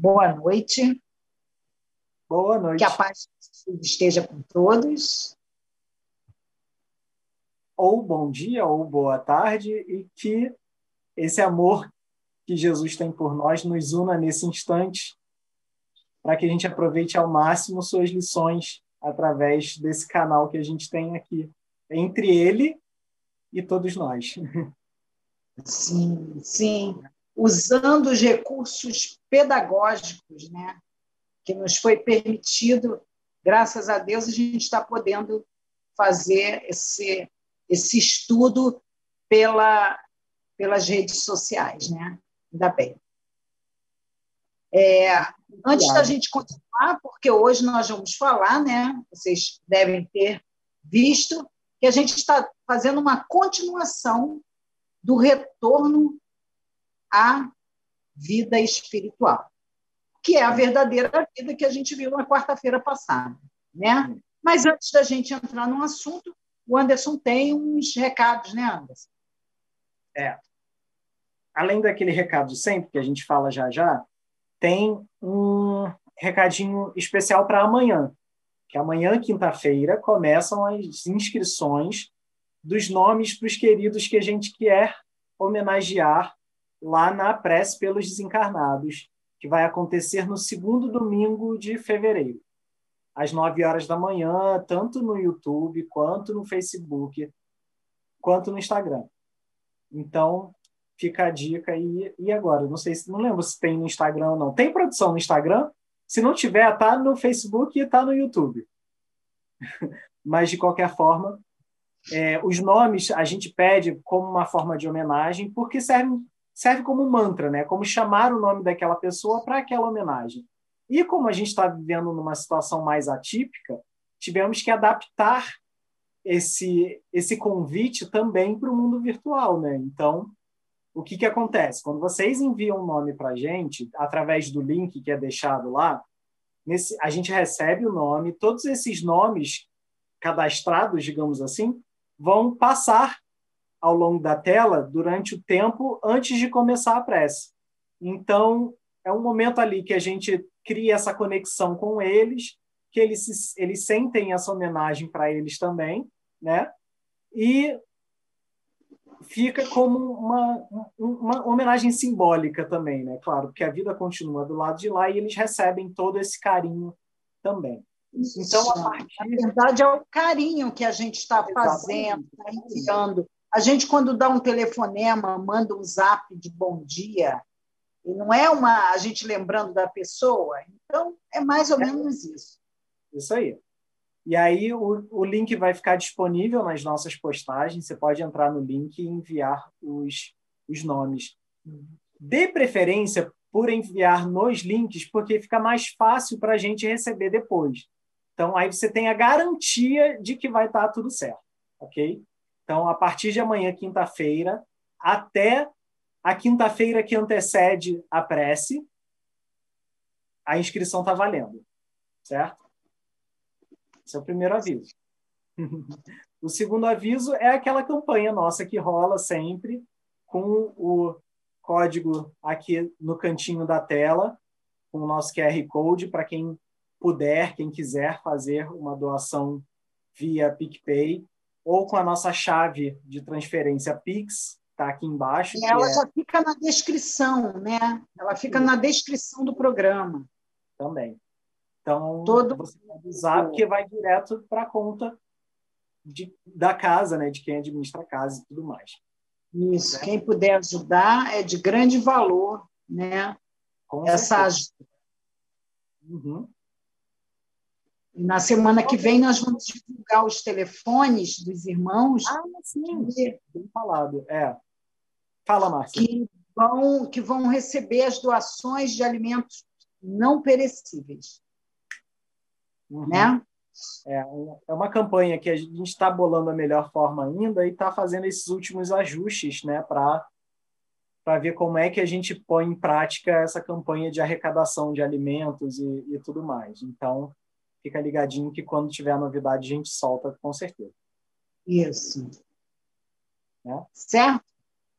boa noite. Boa noite. Que a paz esteja com todos. Ou bom dia, ou boa tarde, e que esse amor que Jesus tem por nós nos una nesse instante, para que a gente aproveite ao máximo suas lições através desse canal que a gente tem aqui, entre ele e todos nós. Sim, sim. Usando os recursos pedagógicos, né? Que nos foi permitido, graças a Deus, a gente está podendo fazer esse, esse estudo pela, pelas redes sociais, né? Ainda bem. É, antes da gente continuar, porque hoje nós vamos falar, né? Vocês devem ter visto que a gente está fazendo uma continuação do retorno à vida espiritual, que é a verdadeira vida que a gente viu na quarta-feira passada, né? Mas antes da gente entrar no assunto, o Anderson tem uns recados, né, Anderson? É. Além daquele recado sempre que a gente fala já já, tem um recadinho especial para amanhã, que amanhã, quinta-feira, começam as inscrições dos nomes para os queridos que a gente quer homenagear lá na prece pelos desencarnados, que vai acontecer no segundo domingo de fevereiro, às nove horas da manhã, tanto no YouTube, quanto no Facebook, quanto no Instagram. Então, fica a dica. E, e agora? Não sei se não lembro se tem no Instagram ou não. Tem produção no Instagram? Se não tiver, tá no Facebook e tá no YouTube. Mas de qualquer forma, é, os nomes a gente pede como uma forma de homenagem, porque serve, serve como mantra, né? Como chamar o nome daquela pessoa para aquela homenagem. E como a gente está vivendo numa situação mais atípica, tivemos que adaptar esse esse convite também para o mundo virtual, né? Então, o que, que acontece? Quando vocês enviam um nome para a gente, através do link que é deixado lá, nesse, a gente recebe o nome, todos esses nomes cadastrados, digamos assim, vão passar ao longo da tela durante o tempo antes de começar a prece. Então, é um momento ali que a gente cria essa conexão com eles, que eles, se, eles sentem essa homenagem para eles também, né? E fica como uma, uma homenagem simbólica também, né? Claro, porque a vida continua do lado de lá e eles recebem todo esse carinho também. Então, a partir... Na verdade, é o carinho que a gente está fazendo, está enviando. A gente, quando dá um telefonema, manda um zap de bom dia, e não é uma a gente lembrando da pessoa. Então, é mais ou é. menos isso. Isso aí. E aí o, o link vai ficar disponível nas nossas postagens. Você pode entrar no link e enviar os, os nomes. Dê preferência por enviar nos links, porque fica mais fácil para a gente receber depois. Então, aí você tem a garantia de que vai estar tá tudo certo, ok? Então, a partir de amanhã, quinta-feira, até a quinta-feira que antecede a prece, a inscrição está valendo, certo? Esse é o primeiro aviso. o segundo aviso é aquela campanha nossa que rola sempre com o código aqui no cantinho da tela, com o nosso QR Code para quem puder, quem quiser fazer uma doação via PicPay ou com a nossa chave de transferência Pix, está aqui embaixo. E ela é... já fica na descrição, né? Ela fica Sim. na descrição do programa. Também. Então, Todo... você pode usar porque vai direto para a conta de, da casa, né? de quem administra a casa e tudo mais. Isso, né? quem puder ajudar é de grande valor, né? Com Essa ajuda. Uhum. Na semana que vem nós vamos divulgar os telefones dos irmãos. Ah, sim, que, bem falado. É. Fala, Márcia. Que vão, que vão receber as doações de alimentos não perecíveis. Uhum. Né? É, é uma campanha que a gente está bolando a melhor forma ainda e está fazendo esses últimos ajustes né, para ver como é que a gente põe em prática essa campanha de arrecadação de alimentos e, e tudo mais. Então, fica ligadinho que quando tiver novidade a gente solta com certeza. Isso. Né? Certo?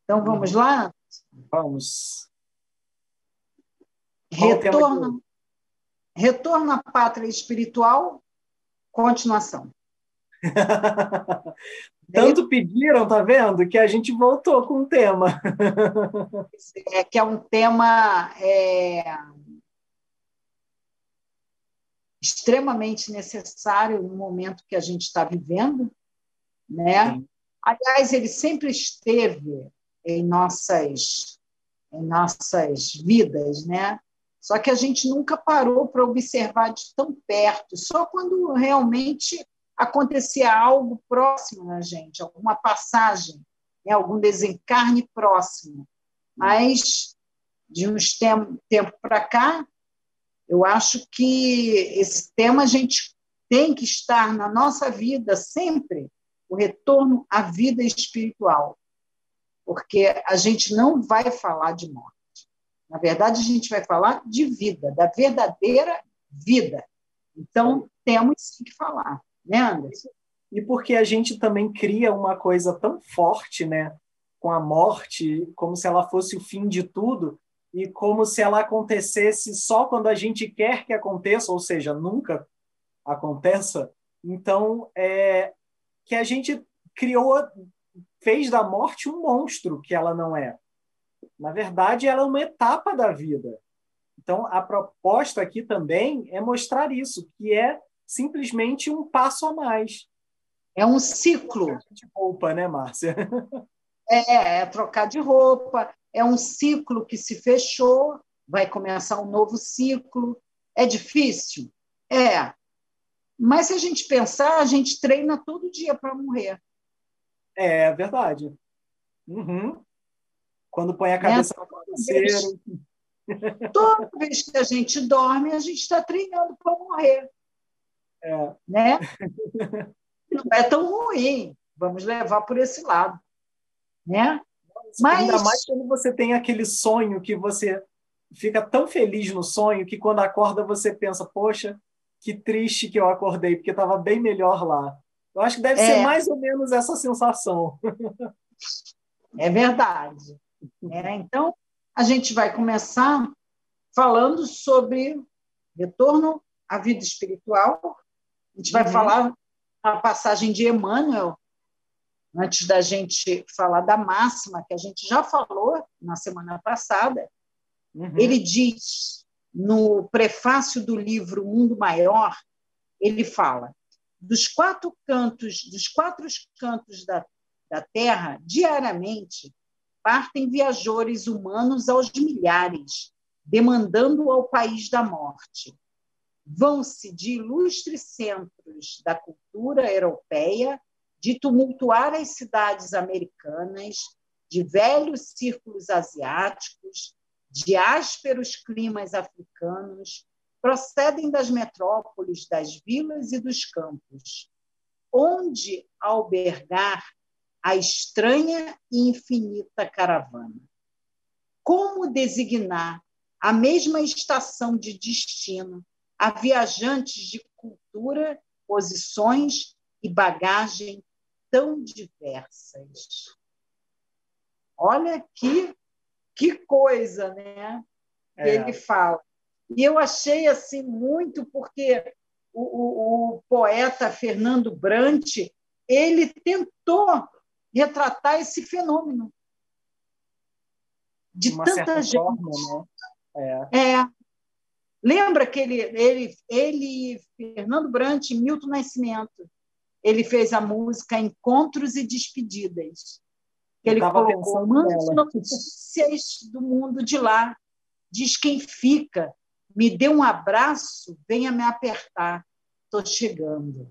Então vamos lá? Vamos. Retorno, retorno à pátria espiritual, continuação. Tanto pediram, tá vendo? Que a gente voltou com o tema. É que é um tema é, extremamente necessário no momento que a gente está vivendo, né? Sim. Aliás, ele sempre esteve em nossas em nossas vidas, né? Só que a gente nunca parou para observar de tão perto, só quando realmente acontecia algo próximo na gente, alguma passagem, né? algum desencarne próximo. Mas, de uns tem tempo para cá, eu acho que esse tema a gente tem que estar na nossa vida sempre, o retorno à vida espiritual porque a gente não vai falar de morte. Na verdade, a gente vai falar de vida, da verdadeira vida. Então, temos sim que falar, né, Anderson? E porque a gente também cria uma coisa tão forte, né, com a morte, como se ela fosse o fim de tudo, e como se ela acontecesse só quando a gente quer que aconteça, ou seja, nunca aconteça. Então, é que a gente criou fez da morte um monstro que ela não é. Na verdade, ela é uma etapa da vida. Então, a proposta aqui também é mostrar isso, que é simplesmente um passo a mais. É um ciclo. De roupa, né, Márcia? É, é trocar de roupa. É um ciclo que se fechou, vai começar um novo ciclo. É difícil? É. Mas se a gente pensar, a gente treina todo dia para morrer. É verdade. Uhum. Quando põe a cabeça no travesseiro. Toda vez que a gente dorme, a gente está treinando para morrer. É. Né? Não é tão ruim. Vamos levar por esse lado. Né? Mas... Ainda mais quando você tem aquele sonho que você fica tão feliz no sonho que quando acorda você pensa, poxa, que triste que eu acordei, porque estava bem melhor lá. Eu acho que deve é. ser mais ou menos essa sensação. É verdade. É, então, a gente vai começar falando sobre retorno à vida espiritual. A gente vai uhum. falar a passagem de Emmanuel, antes da gente falar da máxima, que a gente já falou na semana passada. Uhum. Ele diz, no prefácio do livro Mundo Maior, ele fala: dos quatro cantos, dos quatro cantos da, da Terra, diariamente, partem viajores humanos aos milhares, demandando ao país da morte. Vão-se de ilustres centros da cultura europeia, de tumultuar as cidades americanas, de velhos círculos asiáticos, de ásperos climas africanos, procedem das metrópoles, das vilas e dos campos, onde albergar a estranha e infinita caravana. Como designar a mesma estação de destino a viajantes de cultura, posições e bagagem tão diversas? Olha que, que coisa, né? É. Ele fala e eu achei assim muito porque o, o, o poeta Fernando Brant ele tentou retratar esse fenômeno de Uma tanta gente. Forma, né? é. é. Lembra que ele, ele, ele, Fernando Brant, Milton Nascimento, ele fez a música Encontros e Despedidas. Que ele colocou muitas notícias do mundo de lá. Diz quem fica, me dê um abraço, venha me apertar, estou chegando.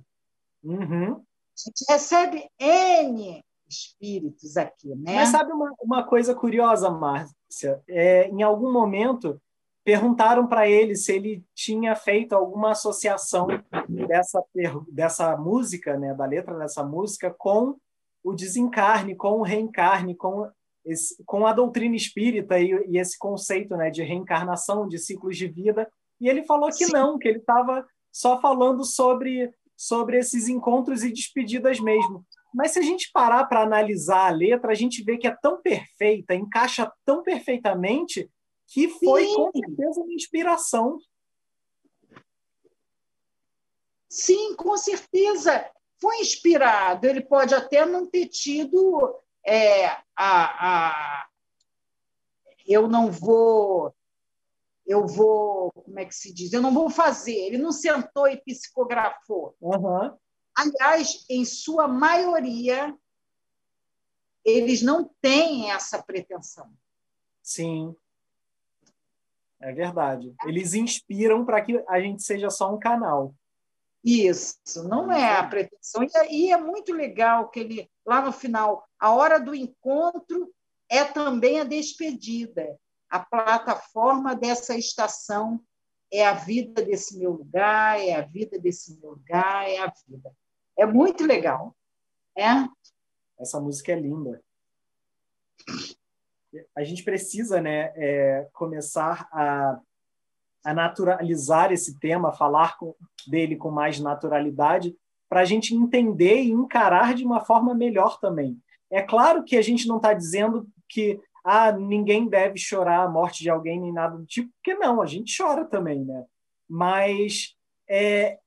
Uhum. A gente recebe N espíritos aqui, né? Mas sabe uma, uma coisa curiosa, Márcia? É, em algum momento perguntaram para ele se ele tinha feito alguma associação dessa, dessa música, né, da letra dessa música, com o desencarne, com o reencarne, com esse, com a doutrina espírita e, e, esse conceito né, de reencarnação, de ciclos de vida, e ele falou que Sim. não, que ele estava só falando sobre, sobre esses encontros e despedidas mesmo. Mas se a gente parar para analisar a letra, a gente vê que é tão perfeita, encaixa tão perfeitamente, que foi Sim. com certeza uma inspiração. Sim, com certeza foi inspirado. Ele pode até não ter tido é, a, a, eu não vou eu vou, como é que se diz? Eu não vou fazer. Ele não sentou e psicografou. Uhum. Aliás, em sua maioria, eles não têm essa pretensão. Sim. É verdade. Eles inspiram para que a gente seja só um canal. Isso, não é a pretensão. E é muito legal que ele, lá no final, a hora do encontro é também a despedida. A plataforma dessa estação é a vida desse meu lugar, é a vida desse meu lugar, é a vida. É muito legal. É? Essa música é linda. A gente precisa né, é, começar a, a naturalizar esse tema, falar com, dele com mais naturalidade, para a gente entender e encarar de uma forma melhor também. É claro que a gente não está dizendo que ah, ninguém deve chorar a morte de alguém nem nada do tipo, porque não, a gente chora também, né? Mas é,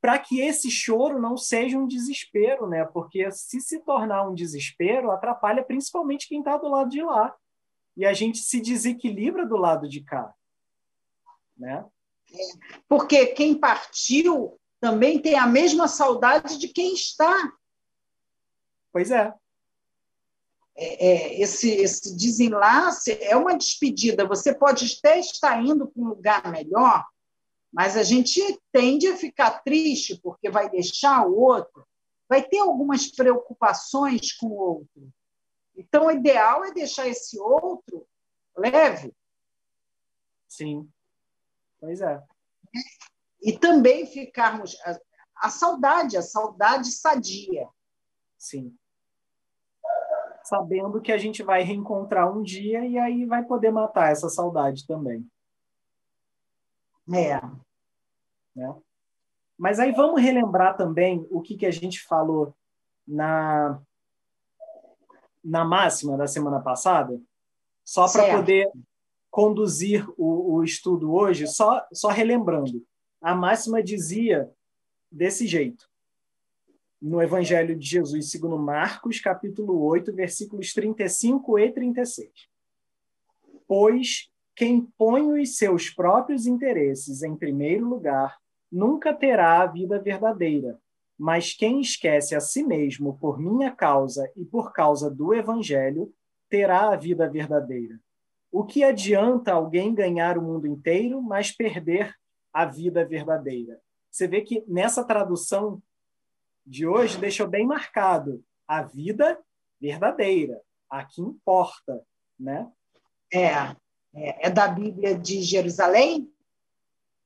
para que esse choro não seja um desespero, né? Porque se se tornar um desespero, atrapalha principalmente quem está do lado de lá. E a gente se desequilibra do lado de cá, né? Porque quem partiu também tem a mesma saudade de quem está. Pois é é, é, esse, esse desenlace é uma despedida. Você pode até estar indo para um lugar melhor, mas a gente tende a ficar triste porque vai deixar o outro, vai ter algumas preocupações com o outro. Então, o ideal é deixar esse outro leve. Sim, pois é. E também ficarmos. A, a saudade, a saudade sadia. Sim sabendo que a gente vai reencontrar um dia e aí vai poder matar essa saudade também. É. Né? Mas aí vamos relembrar também o que, que a gente falou na, na máxima da semana passada, só para poder conduzir o, o estudo hoje, só, só relembrando. A máxima dizia desse jeito: no Evangelho de Jesus, segundo Marcos, capítulo 8, versículos 35 e 36. Pois quem põe os seus próprios interesses em primeiro lugar nunca terá a vida verdadeira, mas quem esquece a si mesmo por minha causa e por causa do Evangelho terá a vida verdadeira. O que adianta alguém ganhar o mundo inteiro, mas perder a vida verdadeira? Você vê que nessa tradução de hoje deixou bem marcado a vida verdadeira, a que importa, né? É, é, é da Bíblia de Jerusalém?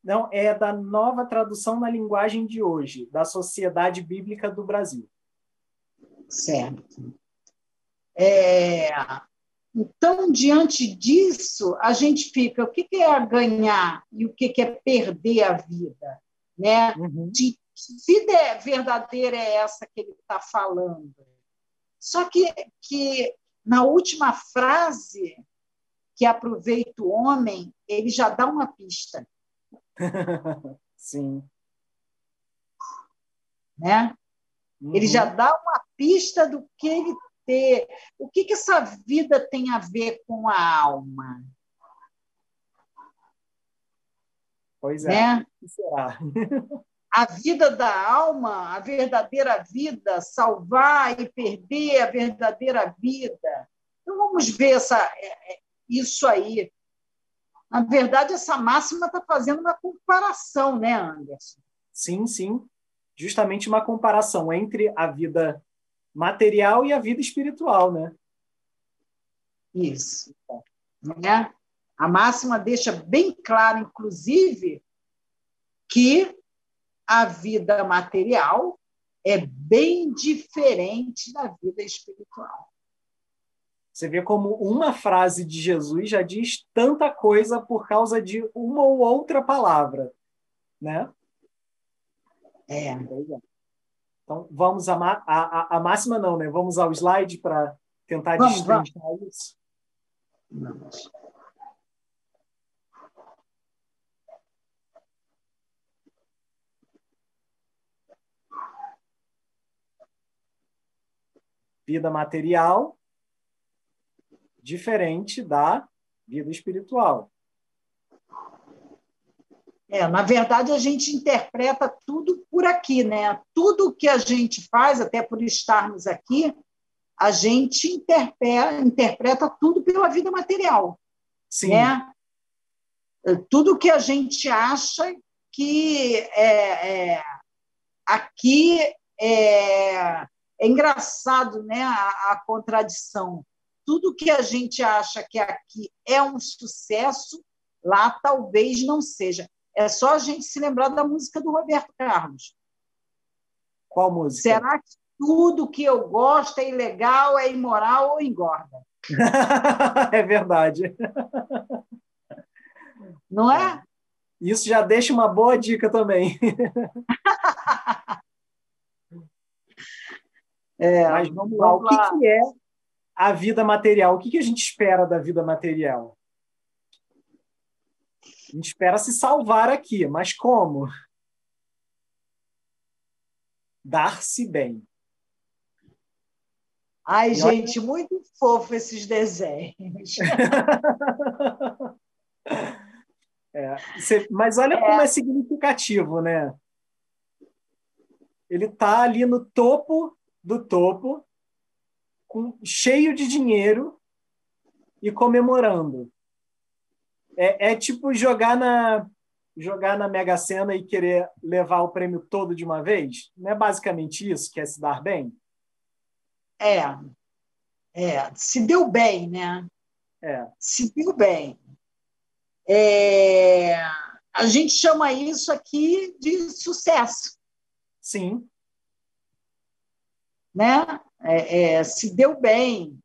Não, é da nova tradução na linguagem de hoje, da Sociedade Bíblica do Brasil. Certo. É, então, diante disso, a gente fica: o que é ganhar e o que é perder a vida? Né? Uhum. De vida verdadeira é essa que ele está falando? Só que, que na última frase, que aproveita o homem, ele já dá uma pista. Sim. Né? Uhum. Ele já dá uma pista do que ele ter. O que, que essa vida tem a ver com a alma? Pois é. Né? O que será? a vida da alma, a verdadeira vida, salvar e perder a verdadeira vida. Então vamos ver essa, é, é, isso aí. Na verdade, essa máxima está fazendo uma comparação, né, Anderson? Sim, sim. Justamente uma comparação entre a vida material e a vida espiritual, né? Isso. Né? A máxima deixa bem claro, inclusive, que a vida material é bem diferente da vida espiritual. Você vê como uma frase de Jesus já diz tanta coisa por causa de uma ou outra palavra, né? É. é. Então, vamos a, a, a máxima não, né? Vamos ao slide para tentar vamos, destrinchar isso. Vamos. Vida material, diferente da vida espiritual. É, na verdade, a gente interpreta tudo por aqui, né? Tudo que a gente faz, até por estarmos aqui, a gente interpreta, interpreta tudo pela vida material. Sim. Né? Tudo que a gente acha que é, é aqui é, é, engraçado né, a, a contradição. Tudo que a gente acha que aqui é um sucesso, lá talvez não seja. É só a gente se lembrar da música do Roberto Carlos. Qual música? Será que tudo que eu gosto é ilegal, é imoral ou engorda? é verdade. Não é? Isso já deixa uma boa dica também. é, Mas vamos lá. Vamos lá. O que, é a vida material? O que a gente espera da vida material? A gente espera se salvar aqui, mas como? Dar-se bem. Ai, gente, muito fofo esses desenhos. é, você, mas olha é. como é significativo, né? Ele está ali no topo do topo, com, cheio de dinheiro e comemorando. É, é tipo jogar na jogar na Mega Sena e querer levar o prêmio todo de uma vez? Não é basicamente isso, que é se dar bem? É. É, se deu bem, né? É. Se deu bem. É, a gente chama isso aqui de sucesso. Sim. Né? É, é, se deu bem,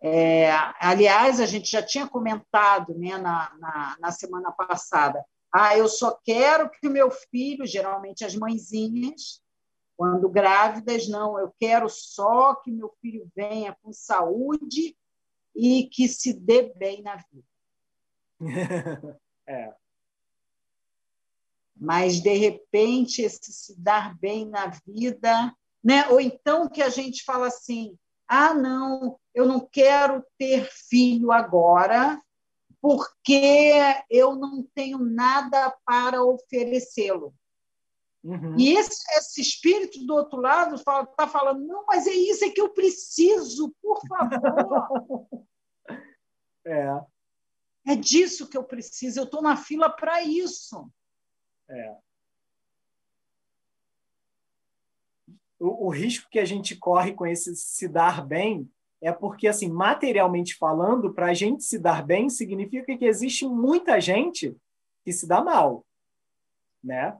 é, aliás, a gente já tinha comentado né, na, na, na, semana passada. Ah, eu só quero que o meu filho, geralmente as mãezinhas, quando grávidas, não, eu quero só que meu filho venha com saúde e que se dê bem na vida. é. Mas, de repente, esse se dar bem na vida, né? ou então que a gente fala assim, ah, não, eu não quero ter filho agora, porque eu não tenho nada para oferecê-lo. Uhum. E esse, esse, espírito do outro lado está falando: não, mas é isso é que eu preciso, por favor. é. É disso que eu preciso, eu estou na fila para isso. É. o, o risco que a gente corre com esse se dar bem é porque, assim, materialmente falando, para a gente se dar bem significa que existe muita gente que se dá mal, né?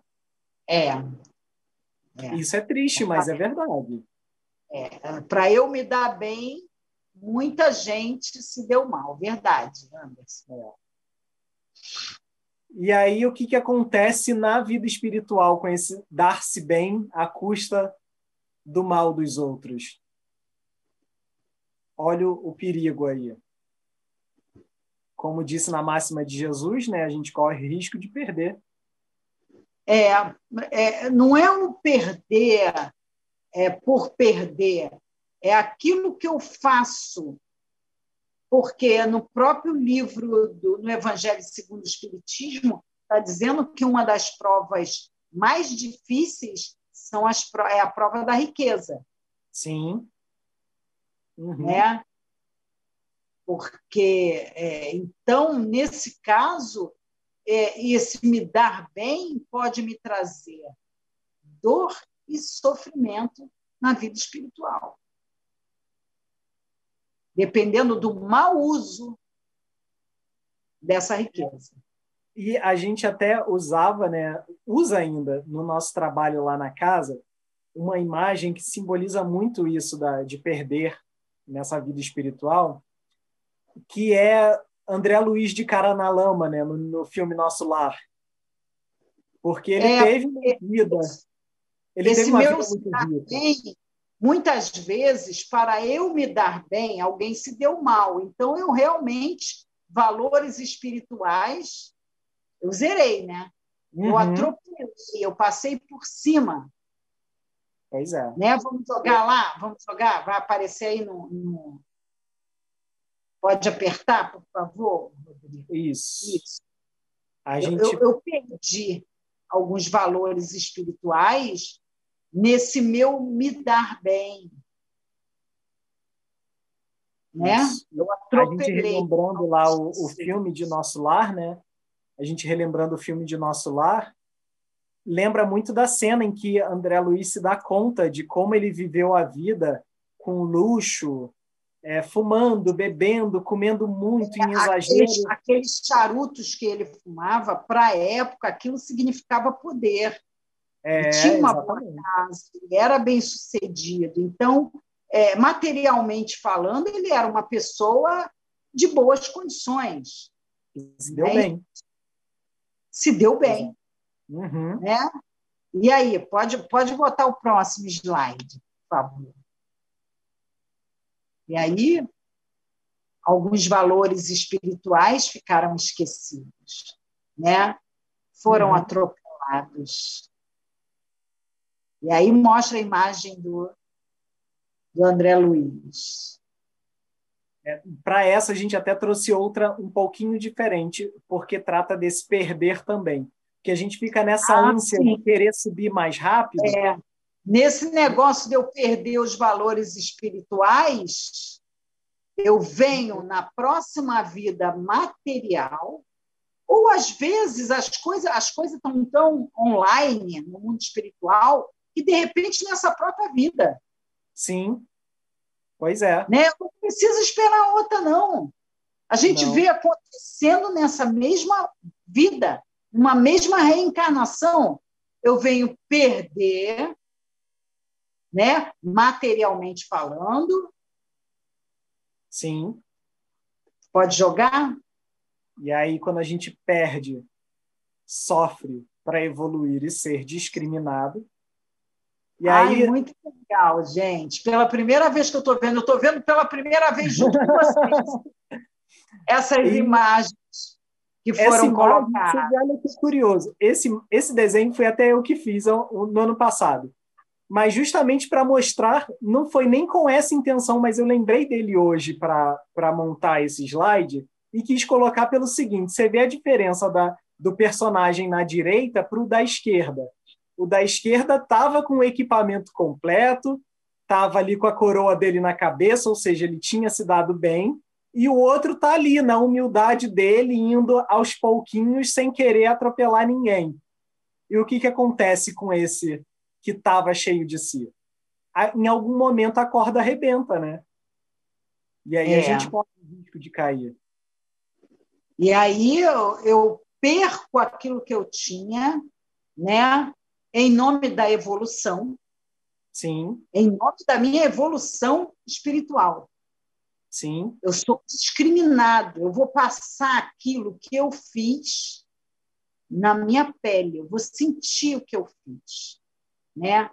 É. é. Isso é triste, mas é verdade. É. Para eu me dar bem, muita gente se deu mal, verdade, Anderson. É. E aí, o que, que acontece na vida espiritual com esse dar-se bem à custa do mal dos outros. Olha o, perigo aí. Como disse na máxima de Jesus, né, a gente corre risco de perder. É, é não é um perder é, por perder, é aquilo que eu faço porque no próprio livro do no Evangelho segundo o Espiritismo está dizendo que uma das provas mais difíceis são as, é a prova da riqueza. Sim. Uhum. Né? Porque, é, então, nesse caso, é, esse me dar bem pode me trazer dor e sofrimento na vida espiritual. Dependendo do mau uso dessa riqueza. E a gente até usava, né, usa ainda no nosso trabalho lá na casa, uma imagem que simboliza muito isso da, de perder nessa vida espiritual, que é André Luiz de Cara na Lama, né, no, no filme Nosso Lar. Porque ele é, teve uma vida. Ele esse teve uma meu vida muito bem, muitas vezes, para eu me dar bem, alguém se deu mal. Então, eu realmente, valores espirituais eu zerei, né? Uhum. Eu atropelei, eu passei por cima. Pois é. Né? Vamos jogar lá? Vamos jogar? Vai aparecer aí no. no... Pode apertar, por favor, Rodrigo? Isso. Isso. A gente... eu, eu perdi alguns valores espirituais nesse meu me dar bem. Né? Eu atropelei. A gente relembrando lá o, o filme de Nosso Lar, né? A gente relembrando o filme de Nosso Lar, lembra muito da cena em que André Luiz se dá conta de como ele viveu a vida com luxo, é, fumando, bebendo, comendo muito em exagero. Aqueles, aqueles charutos que ele fumava, para a época, aquilo significava poder. É, ele tinha uma boa casa, ele era bem sucedido. Então, é, materialmente falando, ele era uma pessoa de boas condições. Se deu né? bem. Se deu bem. Uhum. Né? E aí, pode, pode botar o próximo slide, por favor. E aí, alguns valores espirituais ficaram esquecidos, né? Foram uhum. atropelados. E aí mostra a imagem do, do André Luiz. É, Para essa, a gente até trouxe outra um pouquinho diferente, porque trata desse perder também. Que a gente fica nessa ah, ânsia sim. de querer subir mais rápido. É. Nesse negócio de eu perder os valores espirituais, eu venho na próxima vida material, ou às vezes as coisas as coisas estão tão online no mundo espiritual que de repente nessa própria vida. Sim. Pois é. Né? Não precisa esperar outra, não. A gente não. vê acontecendo nessa mesma vida, uma mesma reencarnação. Eu venho perder, né, materialmente falando. Sim. Pode jogar? E aí, quando a gente perde, sofre para evoluir e ser discriminado, e aí... Ai, muito legal, gente. Pela primeira vez que eu estou vendo, eu estou vendo pela primeira vez junto com vocês essas e... imagens que foram colocadas. Olha que curioso. Esse, esse desenho foi até eu que fiz no ano passado. Mas justamente para mostrar, não foi nem com essa intenção, mas eu lembrei dele hoje para montar esse slide e quis colocar pelo seguinte: você vê a diferença da, do personagem na direita para o da esquerda. O da esquerda estava com o equipamento completo, estava ali com a coroa dele na cabeça, ou seja, ele tinha se dado bem, e o outro está ali na humildade dele, indo aos pouquinhos sem querer atropelar ninguém. E o que, que acontece com esse que estava cheio de si? Em algum momento a corda arrebenta, né? E aí é. a gente corre o risco de cair. E aí eu, eu perco aquilo que eu tinha, né? Em nome da evolução. Sim. Em nome da minha evolução espiritual. Sim. Eu sou discriminado, eu vou passar aquilo que eu fiz na minha pele, eu vou sentir o que eu fiz, né?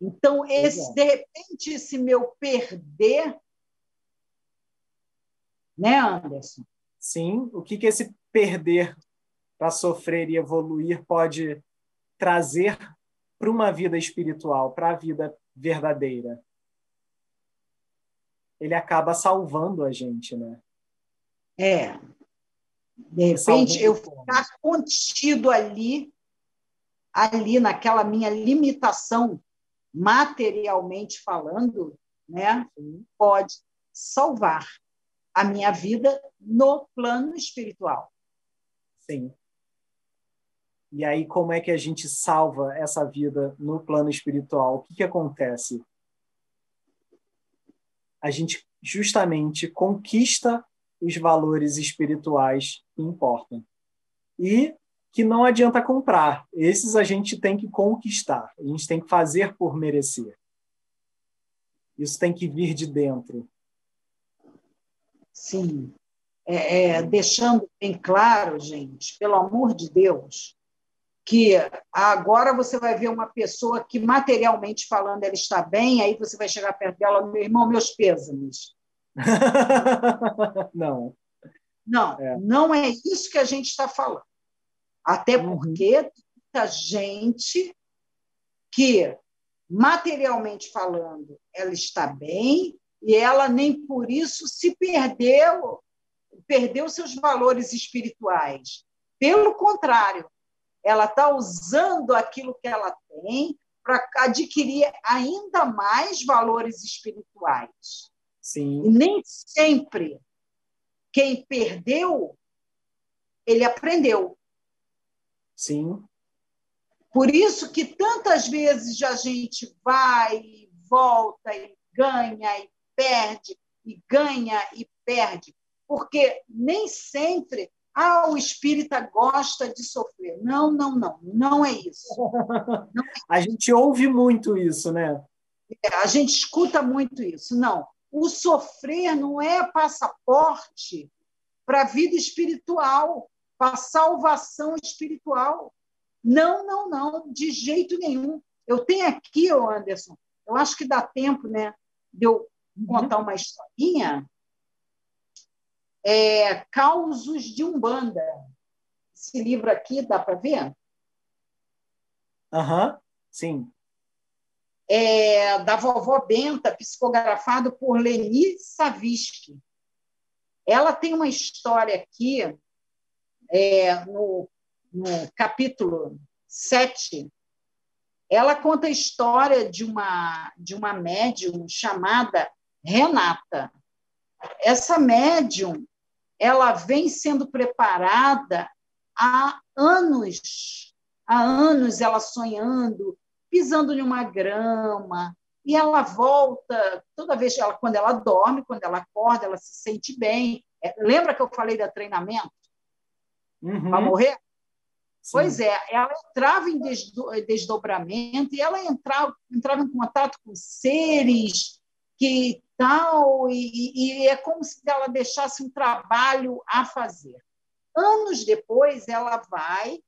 Então, esse, de repente, esse meu perder, né, Anderson? Sim, o que, que esse perder para sofrer e evoluir pode trazer para uma vida espiritual, para a vida verdadeira. Ele acaba salvando a gente, né? É. De repente, eu ficar contido ali, ali naquela minha limitação, materialmente falando, né, pode salvar a minha vida no plano espiritual. Sim. E aí, como é que a gente salva essa vida no plano espiritual? O que, que acontece? A gente justamente conquista os valores espirituais que importam. E que não adianta comprar. Esses a gente tem que conquistar. A gente tem que fazer por merecer. Isso tem que vir de dentro. Sim. É, é, deixando bem claro, gente, pelo amor de Deus, que agora você vai ver uma pessoa que, materialmente falando, ela está bem, aí você vai chegar perto dela, meu irmão, meus pêsames. não. Não, é. não é isso que a gente está falando. Até uhum. porque muita gente que materialmente falando, ela está bem e ela nem por isso se perdeu, perdeu seus valores espirituais. Pelo contrário, ela está usando aquilo que ela tem para adquirir ainda mais valores espirituais. Sim. E nem sempre quem perdeu, ele aprendeu. Sim. Por isso que tantas vezes a gente vai e volta e ganha e perde e ganha e perde, porque nem sempre ah, o espírita gosta de sofrer. Não, não, não, não é isso. Não é a gente ouve muito isso, né? É, a gente escuta muito isso. Não, o sofrer não é passaporte para a vida espiritual, para a salvação espiritual. Não, não, não, de jeito nenhum. Eu tenho aqui, Anderson, eu acho que dá tempo né, de eu uhum. contar uma historinha é, Causos de Umbanda. Esse livro aqui, dá para ver? Aham, uhum, sim. É, da vovó Benta, psicografado por Leni Savisky. Ela tem uma história aqui, é, no, no capítulo 7, ela conta a história de uma, de uma médium chamada Renata. Essa médium ela vem sendo preparada há anos, há anos ela sonhando, pisando em uma grama, e ela volta, toda vez ela, quando ela dorme, quando ela acorda, ela se sente bem. É, lembra que eu falei da treinamento? Uhum. Para morrer? Sim. Pois é, ela entrava em desdobramento e ela entrava, entrava em contato com seres que tal, e, e é como se ela deixasse um trabalho a fazer. Anos depois, ela vai,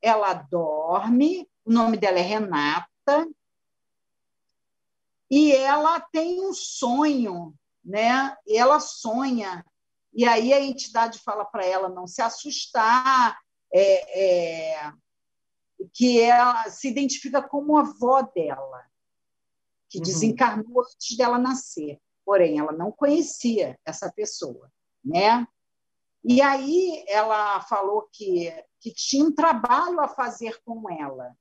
ela dorme, o nome dela é Renata, e ela tem um sonho, né? E ela sonha, e aí a entidade fala para ela não se assustar, é, é, que ela se identifica como a avó dela que uhum. desencarnou antes dela nascer. Porém, ela não conhecia essa pessoa, né? E aí ela falou que, que tinha um trabalho a fazer com ela.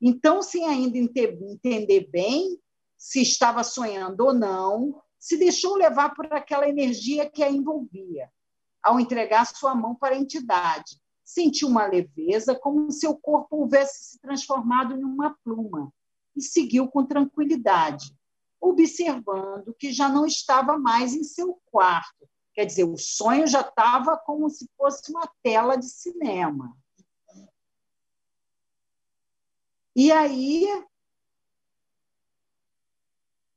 Então, sem ainda entender bem se estava sonhando ou não, se deixou levar por aquela energia que a envolvia. Ao entregar sua mão para a entidade, sentiu uma leveza, como se o corpo houvesse se transformado em uma pluma, e seguiu com tranquilidade, observando que já não estava mais em seu quarto. Quer dizer, o sonho já estava como se fosse uma tela de cinema. E aí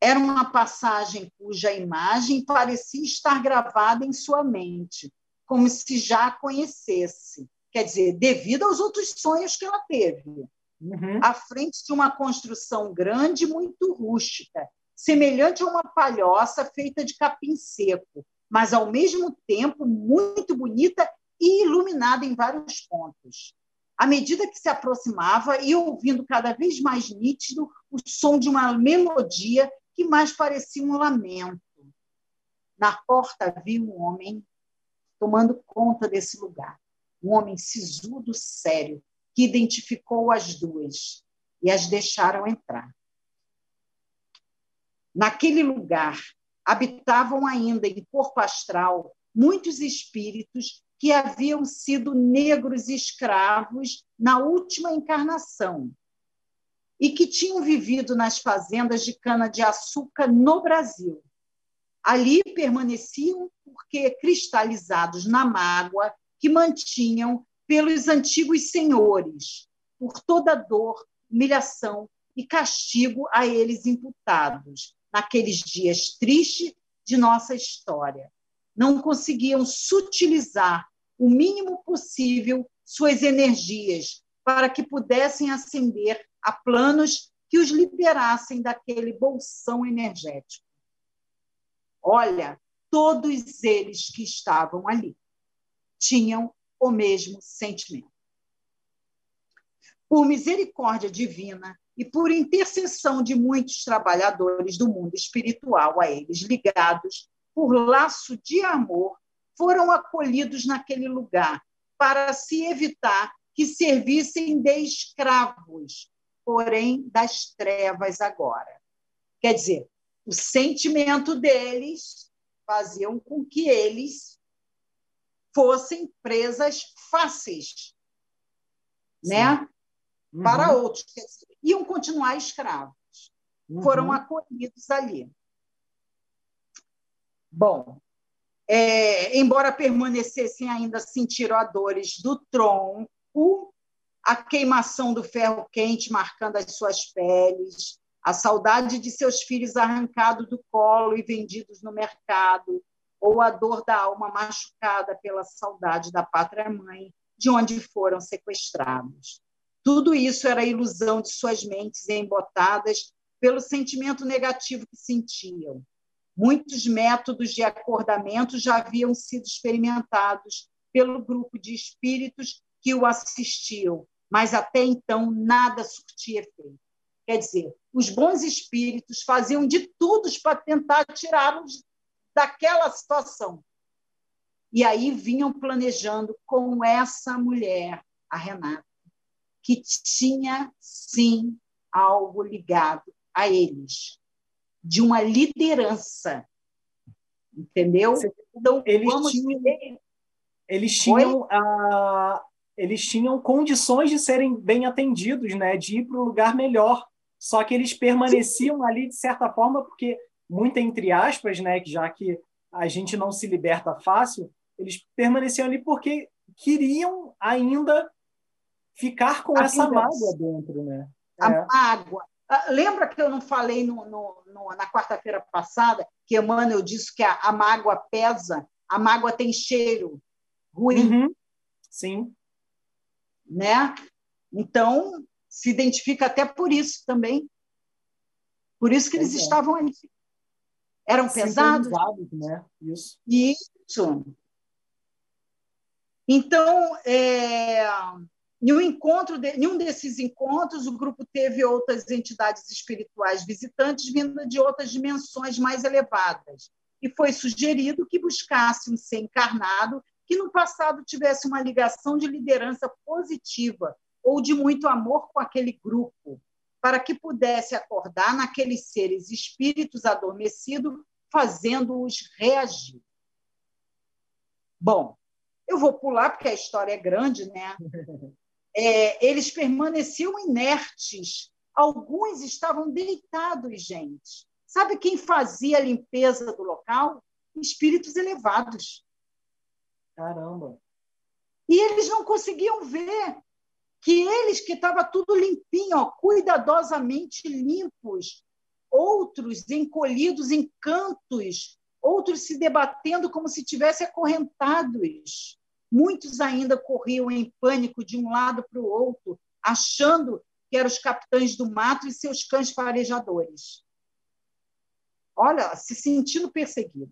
era uma passagem cuja imagem parecia estar gravada em sua mente, como se já a conhecesse. Quer dizer, devido aos outros sonhos que ela teve uhum. à frente de uma construção grande, muito rústica, semelhante a uma palhoça feita de capim seco, mas ao mesmo tempo muito bonita e iluminada em vários pontos. À medida que se aproximava, ia ouvindo cada vez mais nítido o som de uma melodia que mais parecia um lamento. Na porta havia um homem tomando conta desse lugar. Um homem sisudo, sério, que identificou as duas e as deixaram entrar. Naquele lugar habitavam ainda em corpo astral muitos espíritos que haviam sido negros escravos na última encarnação e que tinham vivido nas fazendas de cana-de-açúcar no Brasil. Ali permaneciam porque cristalizados na mágoa que mantinham pelos antigos senhores, por toda dor, humilhação e castigo a eles imputados, naqueles dias tristes de nossa história. Não conseguiam sutilizar o mínimo possível suas energias para que pudessem ascender a planos que os liberassem daquele bolsão energético. Olha, todos eles que estavam ali tinham o mesmo sentimento. Por misericórdia divina e por intercessão de muitos trabalhadores do mundo espiritual a eles ligados, por laço de amor, foram acolhidos naquele lugar, para se evitar que servissem de escravos, porém das trevas agora. Quer dizer, o sentimento deles faziam com que eles fossem presas fáceis, né? Uhum. Para outros, iam continuar escravos. Uhum. Foram acolhidos ali. Bom, é, embora permanecessem ainda sentindo a dores do tronco, a queimação do ferro quente marcando as suas peles, a saudade de seus filhos arrancados do colo e vendidos no mercado, ou a dor da alma machucada pela saudade da pátria-mãe, de onde foram sequestrados. Tudo isso era ilusão de suas mentes embotadas pelo sentimento negativo que sentiam. Muitos métodos de acordamento já haviam sido experimentados pelo grupo de espíritos que o assistiam, mas até então nada surtia efeito. Quer dizer, os bons espíritos faziam de tudo para tentar tirá-los daquela situação. E aí vinham planejando com essa mulher, a Renata, que tinha sim algo ligado a eles de uma liderança. Entendeu? Então, eles tinham, eles tinham a, eles tinham condições de serem bem atendidos, né, de ir para um lugar melhor. Só que eles permaneciam Sim. ali de certa forma porque muito entre aspas, né, já que a gente não se liberta fácil, eles permaneciam ali porque queriam ainda ficar com a essa mágoa dentro, né? A é. mágoa, ah, lembra que eu não falei no, no, no, na quarta-feira passada que Emmanuel disse que a, a, mágoa pesa, a mágoa tem cheiro ruim? Uhum. Sim. Né? Então, se identifica até por isso também. Por isso que eles é. estavam ali. Eram pesados. Né? Isso. Isso. Então, é, em um, encontro de, em um desses encontros, o grupo teve outras entidades espirituais visitantes vindas de outras dimensões mais elevadas. E foi sugerido que buscasse um ser encarnado que no passado tivesse uma ligação de liderança positiva ou de muito amor com aquele grupo, para que pudesse acordar naqueles seres espíritos adormecidos, fazendo-os reagir. Bom, eu vou pular porque a história é grande, né? é, eles permaneciam inertes. Alguns estavam deitados, gente. Sabe quem fazia a limpeza do local? Espíritos elevados. Caramba! E eles não conseguiam ver que eles que estava tudo limpinho, ó, cuidadosamente limpos, outros encolhidos em cantos, outros se debatendo como se tivessem acorrentados. Muitos ainda corriam em pânico de um lado para o outro, achando que eram os capitães do mato e seus cães farejadores. Olha, se sentindo perseguido.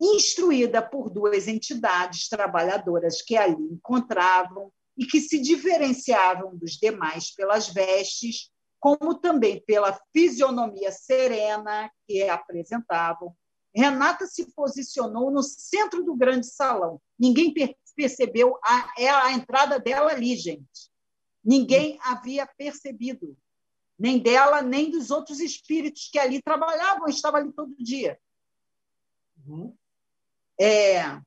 Instruída por duas entidades trabalhadoras que ali encontravam e que se diferenciavam dos demais pelas vestes, como também pela fisionomia serena que apresentavam, Renata se posicionou no centro do grande salão. Ninguém percebeu a, é a entrada dela ali, gente. Ninguém havia percebido, nem dela, nem dos outros espíritos que ali trabalhavam, estavam ali todo dia. Uhum. É,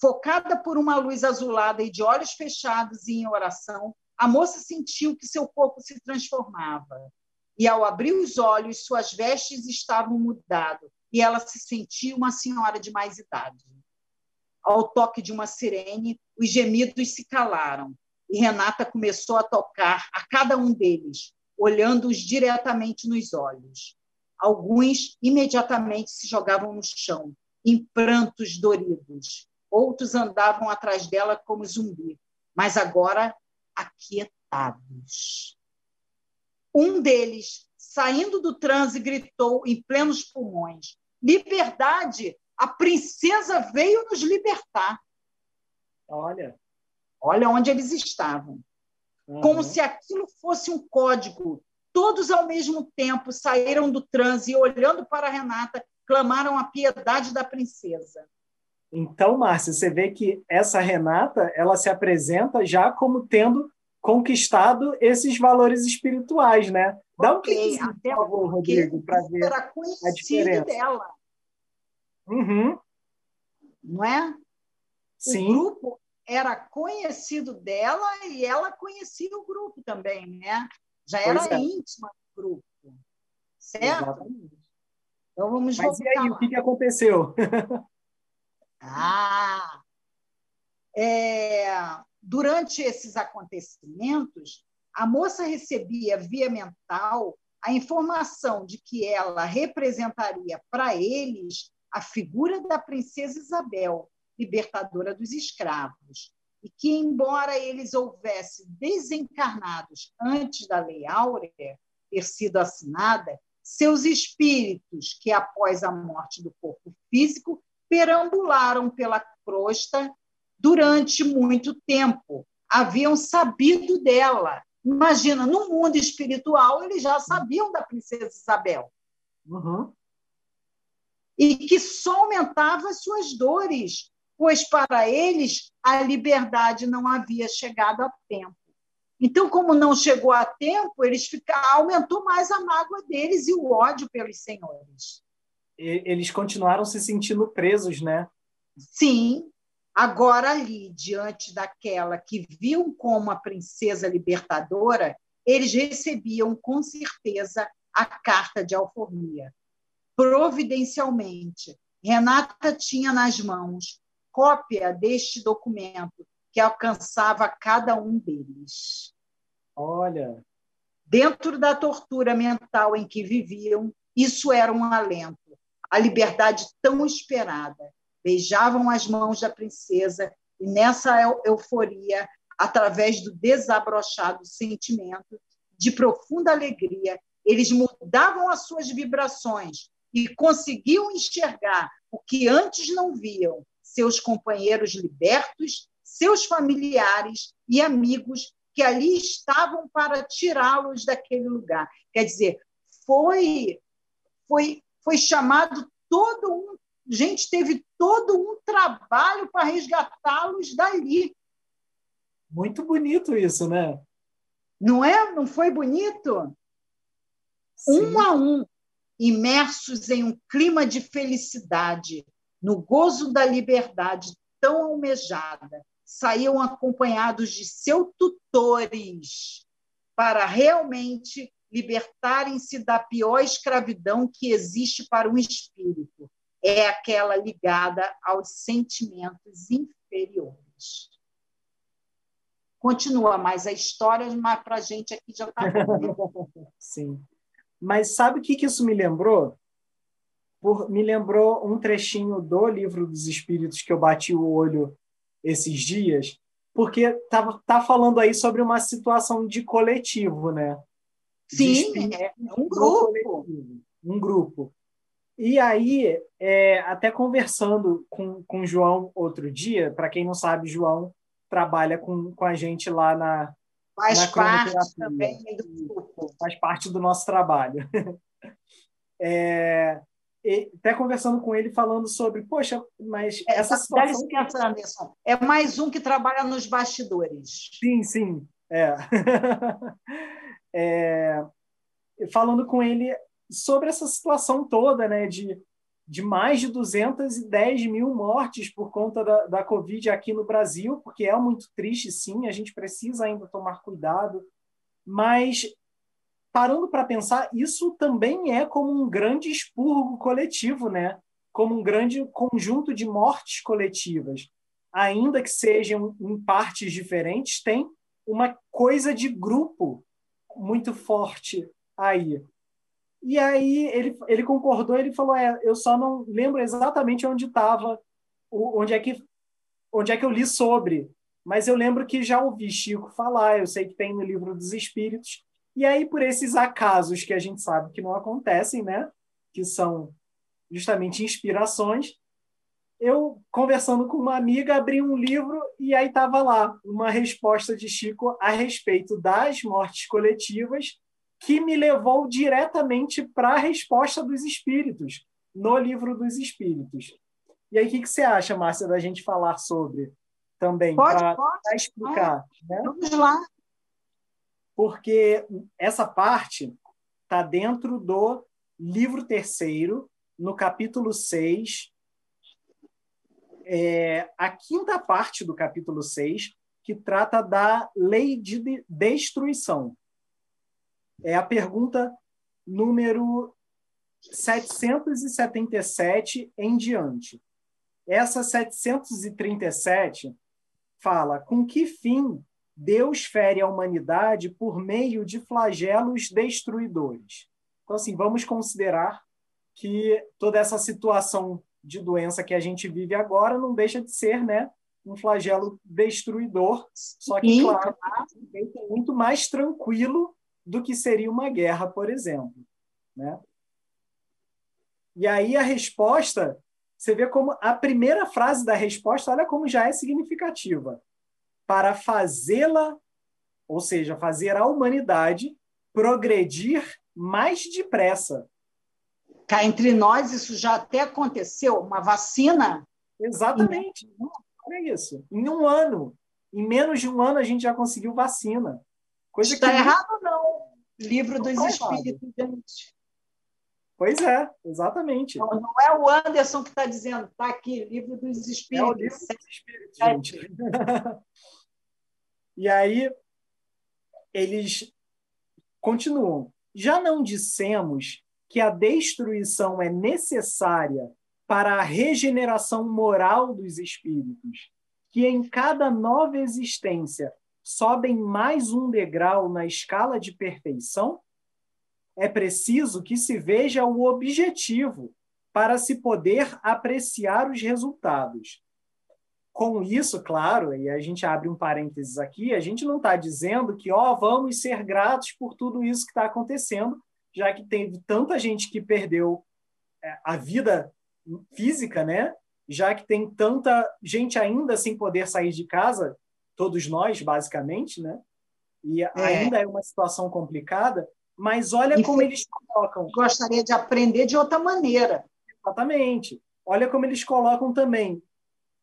focada por uma luz azulada e de olhos fechados e em oração, a moça sentiu que seu corpo se transformava. E, ao abrir os olhos, suas vestes estavam mudadas e ela se sentia uma senhora de mais idade. Ao toque de uma sirene, os gemidos se calaram e Renata começou a tocar a cada um deles, olhando-os diretamente nos olhos. Alguns imediatamente se jogavam no chão, em prantos doridos. Outros andavam atrás dela como zumbi, mas agora aquietados. Um deles saindo do transe, gritou em plenos pulmões: Liberdade! A princesa veio nos libertar. Olha. Olha onde eles estavam. Uhum. Como se aquilo fosse um código todos ao mesmo tempo saíram do transe e, olhando para Renata, clamaram a piedade da princesa. Então, Márcia, você vê que essa Renata, ela se apresenta já como tendo conquistado esses valores espirituais, né? Dá um okay, por favor, Rodrigo, para ver era a diferença. dela. Uhum. Não é? Sim. O grupo era conhecido dela e ela conhecia o grupo também, né? Já era é. íntima do grupo. Certo? Exatamente. Então vamos Mas voltar. e aí, o que, que aconteceu? ah! É, durante esses acontecimentos, a moça recebia via mental a informação de que ela representaria para eles a figura da princesa Isabel, libertadora dos escravos, e que, embora eles houvessem desencarnados antes da Lei Áurea ter sido assinada, seus espíritos, que após a morte do corpo físico, perambularam pela crosta durante muito tempo, haviam sabido dela. Imagina, no mundo espiritual, eles já sabiam da princesa Isabel. Uhum. E que só aumentava as suas dores, pois para eles a liberdade não havia chegado a tempo. Então, como não chegou a tempo, eles ficaram, aumentou mais a mágoa deles e o ódio pelos senhores. Eles continuaram se sentindo presos, né? Sim, Agora, ali, diante daquela que viam como a princesa libertadora, eles recebiam com certeza a carta de alforria. Providencialmente, Renata tinha nas mãos cópia deste documento que alcançava cada um deles. Olha. Dentro da tortura mental em que viviam, isso era um alento, a liberdade tão esperada beijavam as mãos da princesa e nessa euforia, através do desabrochado sentimento de profunda alegria, eles mudavam as suas vibrações e conseguiam enxergar o que antes não viam, seus companheiros libertos, seus familiares e amigos que ali estavam para tirá-los daquele lugar. Quer dizer, foi foi foi chamado todo um gente teve todo um trabalho para resgatá-los dali. Muito bonito isso, né? Não é? Não foi bonito? Sim. Um a um, imersos em um clima de felicidade, no gozo da liberdade tão almejada, saíam acompanhados de seus tutores para realmente libertarem-se da pior escravidão que existe para um espírito, é aquela ligada aos sentimentos inferiores. Continua mais a história, mas para a gente aqui já está Sim. Mas sabe o que, que isso me lembrou? Por, me lembrou um trechinho do Livro dos Espíritos que eu bati o olho esses dias, porque tá, tá falando aí sobre uma situação de coletivo, né? Sim, é um grupo. Um grupo. E aí, é, até conversando com, com o João outro dia, para quem não sabe, João trabalha com, com a gente lá na. Faz na parte também do grupo. Faz parte do nosso trabalho. É, até conversando com ele, falando sobre, poxa, mas é, essa situação... licença, Anderson. É mais um que trabalha nos bastidores. Sim, sim. É. é falando com ele sobre essa situação toda, né, de, de mais de 210 mil mortes por conta da, da Covid aqui no Brasil, porque é muito triste, sim, a gente precisa ainda tomar cuidado, mas parando para pensar, isso também é como um grande expurgo coletivo, né? Como um grande conjunto de mortes coletivas, ainda que sejam em partes diferentes, tem uma coisa de grupo muito forte aí. E aí ele, ele concordou, ele falou: é, eu só não lembro exatamente onde estava, onde é que onde é que eu li sobre, mas eu lembro que já ouvi Chico falar, eu sei que tem no livro dos Espíritos. E aí por esses acasos que a gente sabe que não acontecem, né? Que são justamente inspirações, eu conversando com uma amiga abri um livro e aí estava lá uma resposta de Chico a respeito das mortes coletivas que me levou diretamente para a resposta dos espíritos, no livro dos espíritos. E aí, o que, que você acha, Márcia, da gente falar sobre também? Para explicar. Né? Vamos lá. Porque essa parte está dentro do livro terceiro, no capítulo 6, é, a quinta parte do capítulo 6, que trata da lei de destruição. É a pergunta número 777 em diante. Essa 737 fala com que fim Deus fere a humanidade por meio de flagelos destruidores. Então, assim, vamos considerar que toda essa situação de doença que a gente vive agora não deixa de ser, né, um flagelo destruidor, só que, Sim. claro, muito mais tranquilo do que seria uma guerra, por exemplo. Né? E aí a resposta, você vê como a primeira frase da resposta, olha como já é significativa. Para fazê-la, ou seja, fazer a humanidade progredir mais depressa. Cá entre nós, isso já até aconteceu, uma vacina. Exatamente. Olha isso. Em um ano, em menos de um ano, a gente já conseguiu vacina. Coisa Está que errado não? Livro dos Espíritos, gente. Pois é, exatamente. Não, não é o Anderson que está dizendo, está aqui, livro dos Espíritos. É o livro dos Espíritos, é. gente. e aí, eles continuam. Já não dissemos que a destruição é necessária para a regeneração moral dos espíritos, que em cada nova existência sobem mais um degrau na escala de perfeição? É preciso que se veja o objetivo para se poder apreciar os resultados. Com isso, claro, e a gente abre um parênteses aqui, a gente não está dizendo que ó, vamos ser gratos por tudo isso que está acontecendo, já que teve tanta gente que perdeu é, a vida física, né? Já que tem tanta gente ainda sem poder sair de casa, todos nós, basicamente, né? E é. ainda é uma situação complicada, mas olha como eles colocam. Gostaria de aprender de outra maneira. Exatamente. Olha como eles colocam também.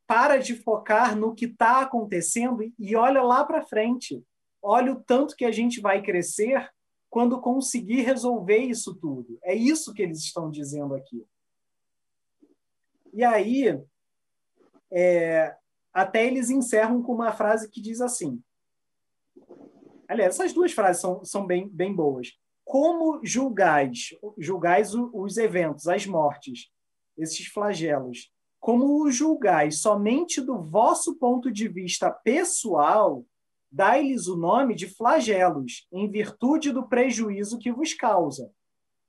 Para de focar no que está acontecendo e olha lá para frente. Olha o tanto que a gente vai crescer quando conseguir resolver isso tudo. É isso que eles estão dizendo aqui. E aí, é, até eles encerram com uma frase que diz assim: Aliás, essas duas frases são, são bem, bem boas. Como julgais, julgais os eventos, as mortes, esses flagelos, como os julgais somente do vosso ponto de vista pessoal, dai-lhes o nome de flagelos, em virtude do prejuízo que vos causa.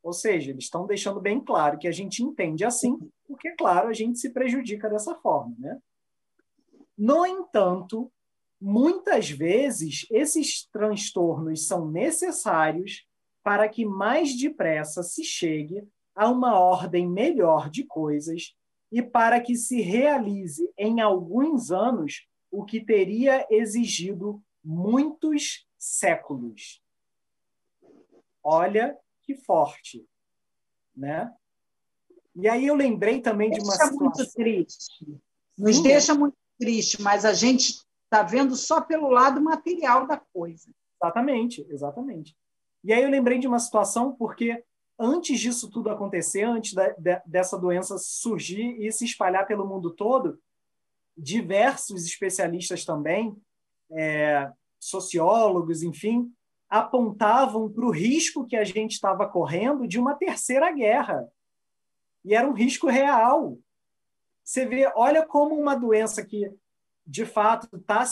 Ou seja, eles estão deixando bem claro que a gente entende assim, porque, claro, a gente se prejudica dessa forma. Né? No entanto, muitas vezes esses transtornos são necessários para que mais depressa se chegue a uma ordem melhor de coisas e para que se realize em alguns anos o que teria exigido muitos séculos. Olha que forte, né? E aí eu lembrei também de uma deixa situação... muito triste. Nos Sim. deixa muito triste, mas a gente está vendo só pelo lado material da coisa. Exatamente, exatamente. E aí eu lembrei de uma situação porque antes disso tudo acontecer, antes da, de, dessa doença surgir e se espalhar pelo mundo todo, diversos especialistas também é, sociólogos, enfim, apontavam para o risco que a gente estava correndo de uma terceira guerra. E era um risco real. Você vê, olha como uma doença que, de fato, está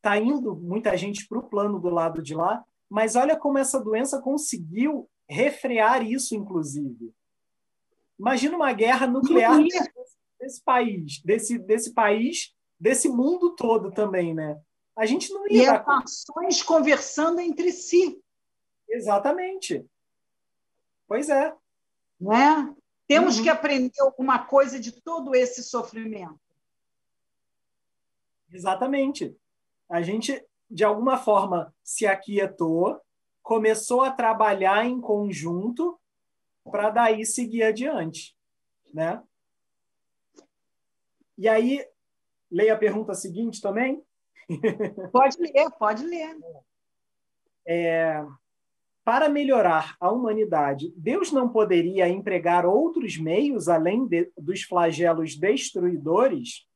tá indo muita gente para o plano do lado de lá, mas olha como essa doença conseguiu refrear isso, inclusive. Imagina uma guerra nuclear desse, desse país, desse, desse país, desse mundo todo também, né? A gente não ia. E dar... nações conversando entre si. Exatamente. Pois é. Não é? Temos uhum. que aprender alguma coisa de todo esse sofrimento. Exatamente. A gente, de alguma forma, se aquietou, começou a trabalhar em conjunto para daí seguir adiante, né? E aí, leia a pergunta seguinte também. Pode ler, pode ler. É, para melhorar a humanidade, Deus não poderia empregar outros meios além de, dos flagelos destruidores?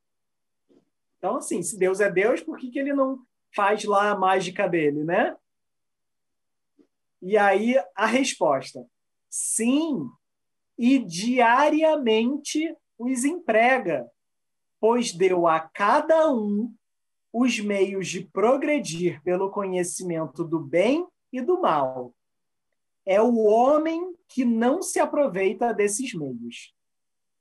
Então, assim, se Deus é Deus, por que, que ele não faz lá a mágica dele, né? E aí a resposta: sim, e diariamente os emprega, pois deu a cada um os meios de progredir pelo conhecimento do bem e do mal. É o homem que não se aproveita desses meios.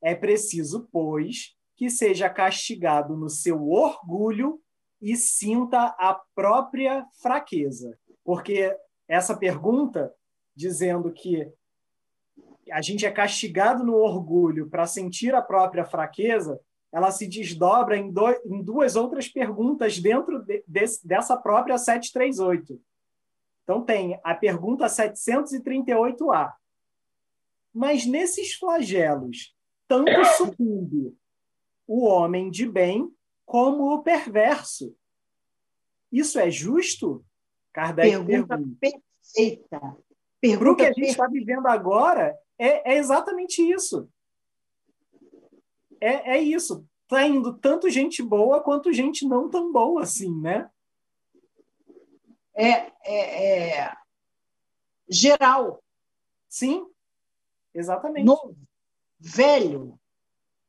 É preciso, pois, que seja castigado no seu orgulho e sinta a própria fraqueza. Porque essa pergunta, dizendo que a gente é castigado no orgulho para sentir a própria fraqueza, ela se desdobra em, do, em duas outras perguntas dentro de, de, dessa própria 738. Então, tem a pergunta 738A. Mas nesses flagelos, tanto sucumbe o homem de bem como o perverso. Isso é justo? Kardec pergunta. pergunta. perfeita. Pergunta o que a gente está vivendo agora é, é exatamente isso é, é isso. Tá indo tanto gente boa quanto gente não tão boa assim, né? É, é, é geral. Sim, exatamente. Novo, velho,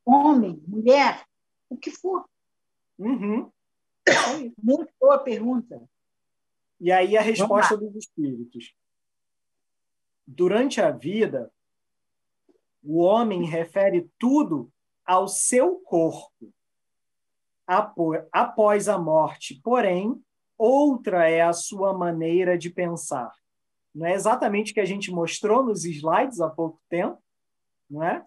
homem, mulher, o que for. Uhum. Muito boa pergunta. E aí a resposta dos espíritos. Durante a vida, o homem refere tudo ao seu corpo. Após a morte, porém, outra é a sua maneira de pensar. Não é exatamente o que a gente mostrou nos slides há pouco tempo, não é?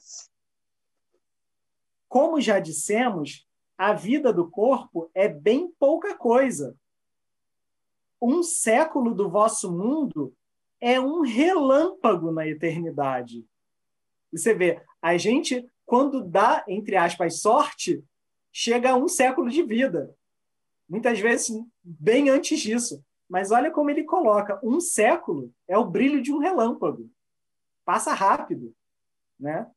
Como já dissemos, a vida do corpo é bem pouca coisa. Um século do vosso mundo é um relâmpago na eternidade. E você vê, a gente quando dá, entre aspas, sorte, chega a um século de vida. Muitas vezes bem antes disso. Mas olha como ele coloca: um século é o brilho de um relâmpago. Passa rápido. Né?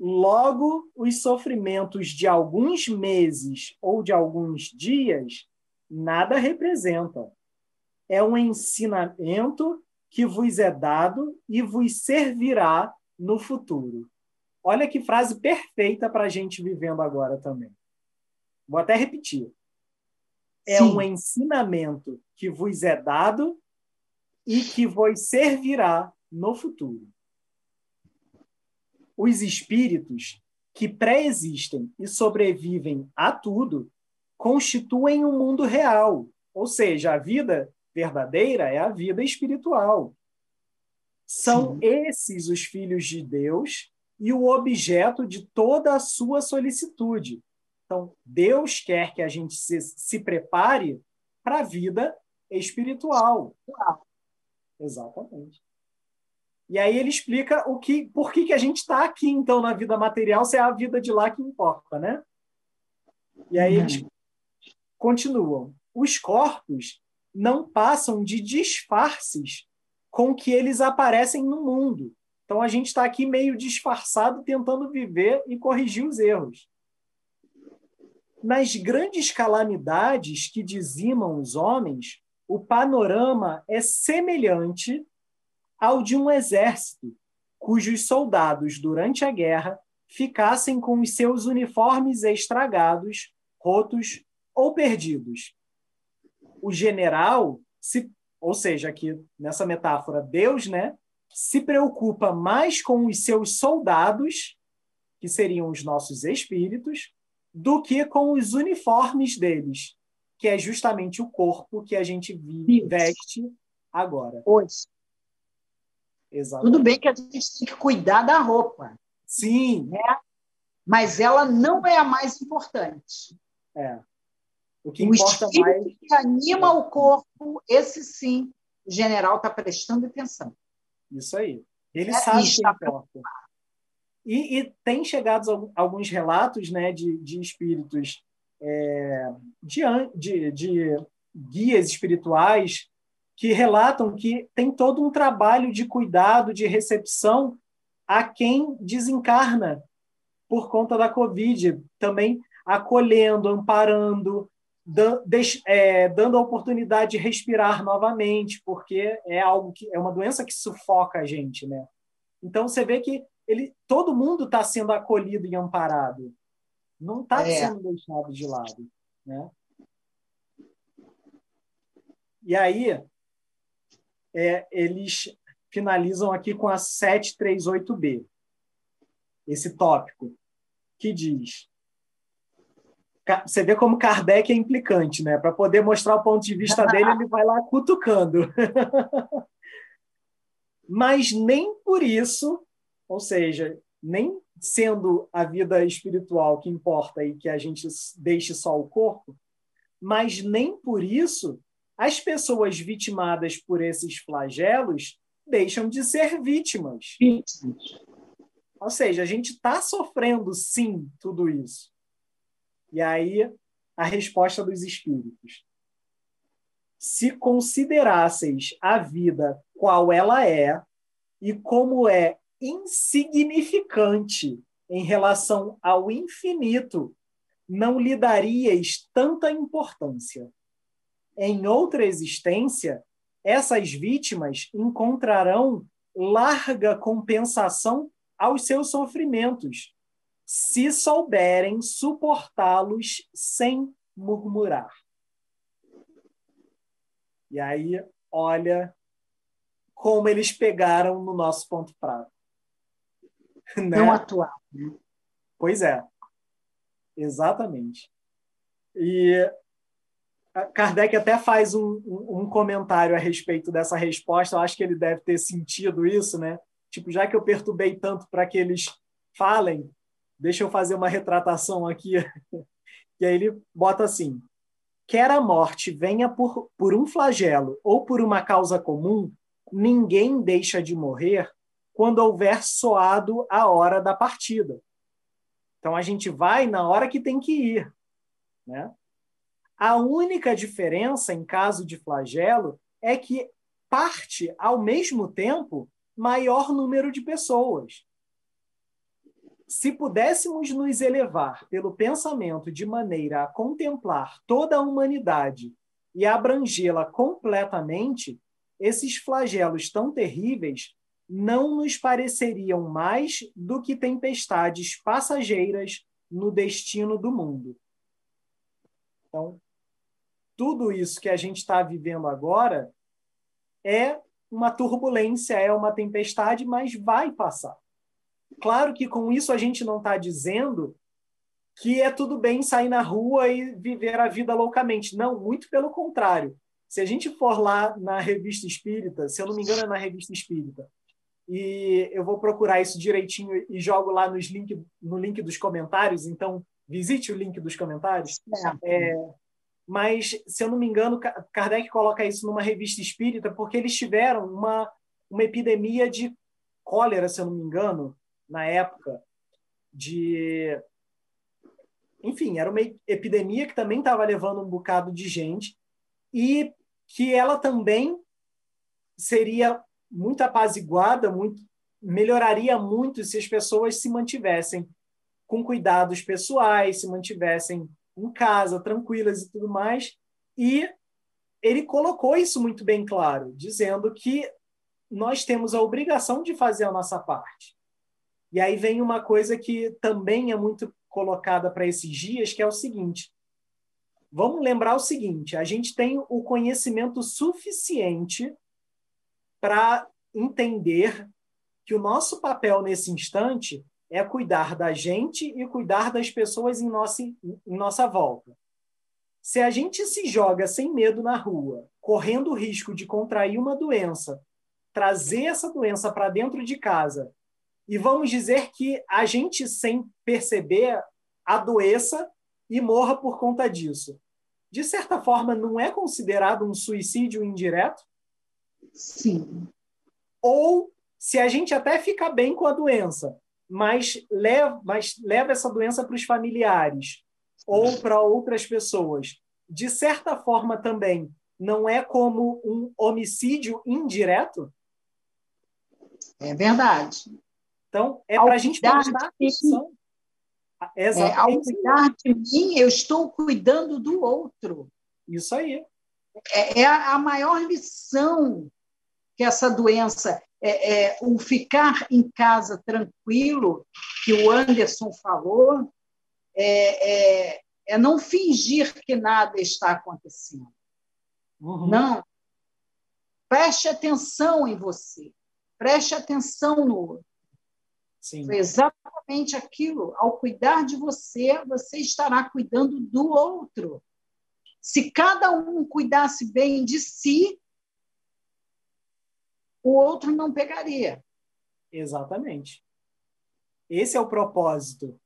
Logo, os sofrimentos de alguns meses ou de alguns dias nada representam. É um ensinamento que vos é dado e vos servirá no futuro. Olha que frase perfeita para a gente vivendo agora também. Vou até repetir. É Sim. um ensinamento que vos é dado e que vos servirá no futuro. Os espíritos que pré-existem e sobrevivem a tudo constituem um mundo real, ou seja, a vida verdadeira é a vida espiritual. São Sim. esses os filhos de Deus e o objeto de toda a sua solicitude. Então, Deus quer que a gente se, se prepare para a vida espiritual. Exatamente. E aí ele explica o que, por que, que a gente está aqui, então, na vida material, se é a vida de lá que importa, né? E aí eles uhum. continuam. Os corpos não passam de disfarces com que eles aparecem no mundo. Então a gente está aqui meio disfarçado, tentando viver e corrigir os erros. Nas grandes calamidades que dizimam os homens, o panorama é semelhante ao de um exército, cujos soldados, durante a guerra, ficassem com os seus uniformes estragados, rotos ou perdidos. O general se ou seja, aqui nessa metáfora, Deus né, se preocupa mais com os seus soldados, que seriam os nossos espíritos, do que com os uniformes deles, que é justamente o corpo que a gente veste agora. Hoje. Exatamente. Tudo bem que a gente tem que cuidar da roupa. Sim. Né? Mas ela não é a mais importante. É. O que o importa mais. que anima o corpo, esse sim, o general está prestando atenção. Isso aí. Ele é, sabe o que importa. E, e, tem chegado alguns relatos né, de, de espíritos, é, de, de, de guias espirituais, que relatam que tem todo um trabalho de cuidado, de recepção a quem desencarna por conta da Covid, também acolhendo, amparando, é, dando a oportunidade de respirar novamente, porque é algo que é uma doença que sufoca a gente, né? Então você vê que ele, todo mundo está sendo acolhido e amparado, não está é. sendo deixado de lado, né? E aí é, eles finalizam aqui com a 738b, esse tópico, que diz você vê como Kardec é implicante, né? Para poder mostrar o ponto de vista dele, ele vai lá cutucando. Mas nem por isso, ou seja, nem sendo a vida espiritual que importa e que a gente deixe só o corpo, mas nem por isso as pessoas vitimadas por esses flagelos deixam de ser vítimas. Ou seja, a gente está sofrendo sim tudo isso. E aí a resposta dos espíritos. Se considerasseis a vida qual ela é e como é insignificante em relação ao infinito, não lhe daríeis tanta importância. Em outra existência, essas vítimas encontrarão larga compensação aos seus sofrimentos, se souberem suportá-los sem murmurar. E aí, olha como eles pegaram no nosso ponto fraco. Né? Não atual. Pois é, exatamente. E Kardec até faz um, um, comentário a respeito dessa resposta. Eu acho que ele deve ter sentido isso, né? Tipo, já que eu perturbei tanto para que eles falem, Deixa eu fazer uma retratação aqui. e aí ele bota assim: quer a morte venha por, por um flagelo ou por uma causa comum, ninguém deixa de morrer quando houver soado a hora da partida. Então a gente vai na hora que tem que ir. Né? A única diferença em caso de flagelo é que parte ao mesmo tempo maior número de pessoas se pudéssemos nos elevar pelo pensamento de maneira a contemplar toda a humanidade e abrangê-la completamente, esses flagelos tão terríveis não nos pareceriam mais do que tempestades passageiras no destino do mundo. Então, tudo isso que a gente está vivendo agora é uma turbulência, é uma tempestade, mas vai passar. Claro que com isso a gente não está dizendo que é tudo bem sair na rua e viver a vida loucamente. Não, muito pelo contrário. Se a gente for lá na revista espírita, se eu não me engano é na revista espírita, e eu vou procurar isso direitinho e jogo lá nos link, no link dos comentários, então visite o link dos comentários. É, mas, se eu não me engano, Kardec coloca isso numa revista espírita porque eles tiveram uma, uma epidemia de cólera, se eu não me engano, na época de. Enfim, era uma epidemia que também estava levando um bocado de gente e que ela também seria muito apaziguada, muito melhoraria muito se as pessoas se mantivessem com cuidados pessoais, se mantivessem em casa, tranquilas e tudo mais. E ele colocou isso muito bem claro, dizendo que nós temos a obrigação de fazer a nossa parte. E aí vem uma coisa que também é muito colocada para esses dias, que é o seguinte: vamos lembrar o seguinte, a gente tem o conhecimento suficiente para entender que o nosso papel nesse instante é cuidar da gente e cuidar das pessoas em nossa, em nossa volta. Se a gente se joga sem medo na rua, correndo o risco de contrair uma doença, trazer essa doença para dentro de casa e vamos dizer que a gente, sem perceber, adoeça e morra por conta disso. de certa forma, não é considerado um suicídio indireto? Sim. Ou se a gente até fica bem com a doença, mas leva, mas leva essa doença para os familiares ou para outras pessoas, de certa forma também não é como um homicídio indireto? É verdade. Então, é para a gente prestar atenção. É, ao cuidar de mim, eu estou cuidando do outro. Isso aí. É, é a maior lição que essa doença, é, é, o ficar em casa tranquilo, que o Anderson falou, é, é, é não fingir que nada está acontecendo. Uhum. Não. Preste atenção em você. Preste atenção no outro. Sim. Foi exatamente aquilo. Ao cuidar de você, você estará cuidando do outro. Se cada um cuidasse bem de si, o outro não pegaria. Exatamente. Esse é o propósito.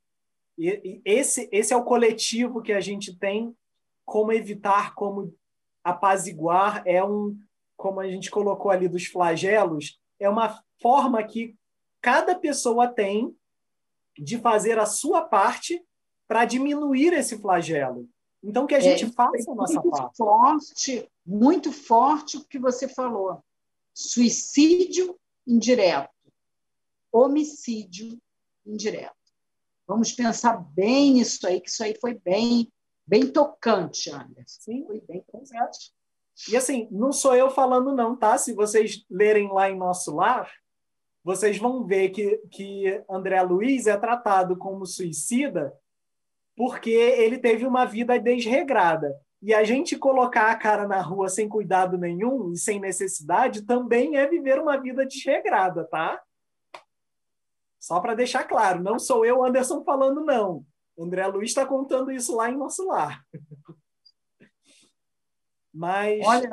E, esse, esse é o coletivo que a gente tem como evitar, como apaziguar. É um, como a gente colocou ali dos flagelos, é uma forma que cada pessoa tem de fazer a sua parte para diminuir esse flagelo. Então, que a gente é, faça a nossa muito parte. Forte, muito forte o que você falou. Suicídio indireto, homicídio indireto. Vamos pensar bem nisso aí, que isso aí foi bem, bem tocante, Anderson. Sim, foi bem tocante. E assim, não sou eu falando, não, tá? Se vocês lerem lá em nosso lar, vocês vão ver que, que André Luiz é tratado como suicida porque ele teve uma vida desregrada. E a gente colocar a cara na rua sem cuidado nenhum e sem necessidade também é viver uma vida desregrada, tá? Só para deixar claro, não sou eu, Anderson, falando não. André Luiz está contando isso lá em nosso lar. Mas. Olha,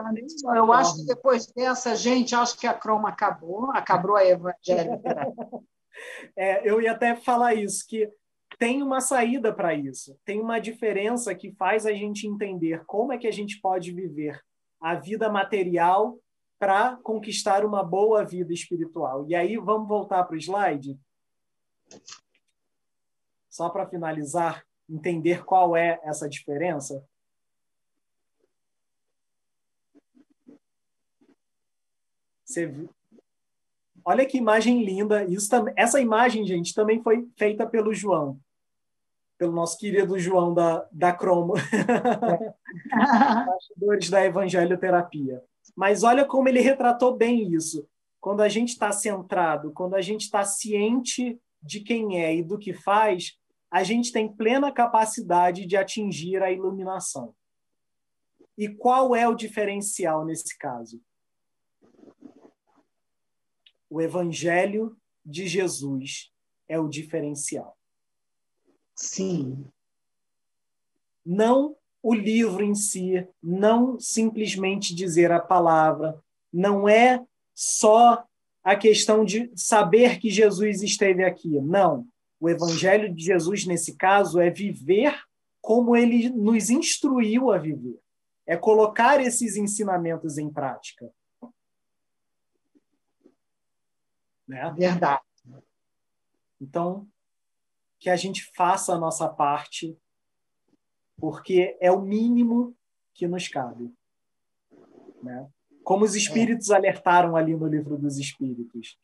eu acho que depois dessa, gente, acho que a croma acabou, acabou a evangélica. é, eu ia até falar isso, que tem uma saída para isso, tem uma diferença que faz a gente entender como é que a gente pode viver a vida material para conquistar uma boa vida espiritual. E aí, vamos voltar para o slide? Só para finalizar, entender qual é essa diferença. Você? Olha que imagem linda. Isso também, essa imagem, gente, também foi feita pelo João, pelo nosso querido João da, da Cromo, bastidores da evangelioterapia. Mas olha como ele retratou bem isso. Quando a gente está centrado, quando a gente está ciente de quem é e do que faz, a gente tem plena capacidade de atingir a iluminação. E qual é o diferencial nesse caso? O Evangelho de Jesus é o diferencial. Sim. Não o livro em si, não simplesmente dizer a palavra, não é só a questão de saber que Jesus esteve aqui. Não. O Evangelho de Jesus, nesse caso, é viver como ele nos instruiu a viver. É colocar esses ensinamentos em prática. Né? Verdade. Então, que a gente faça a nossa parte, porque é o mínimo que nos cabe. Né? Como os espíritos é. alertaram ali no livro dos espíritos.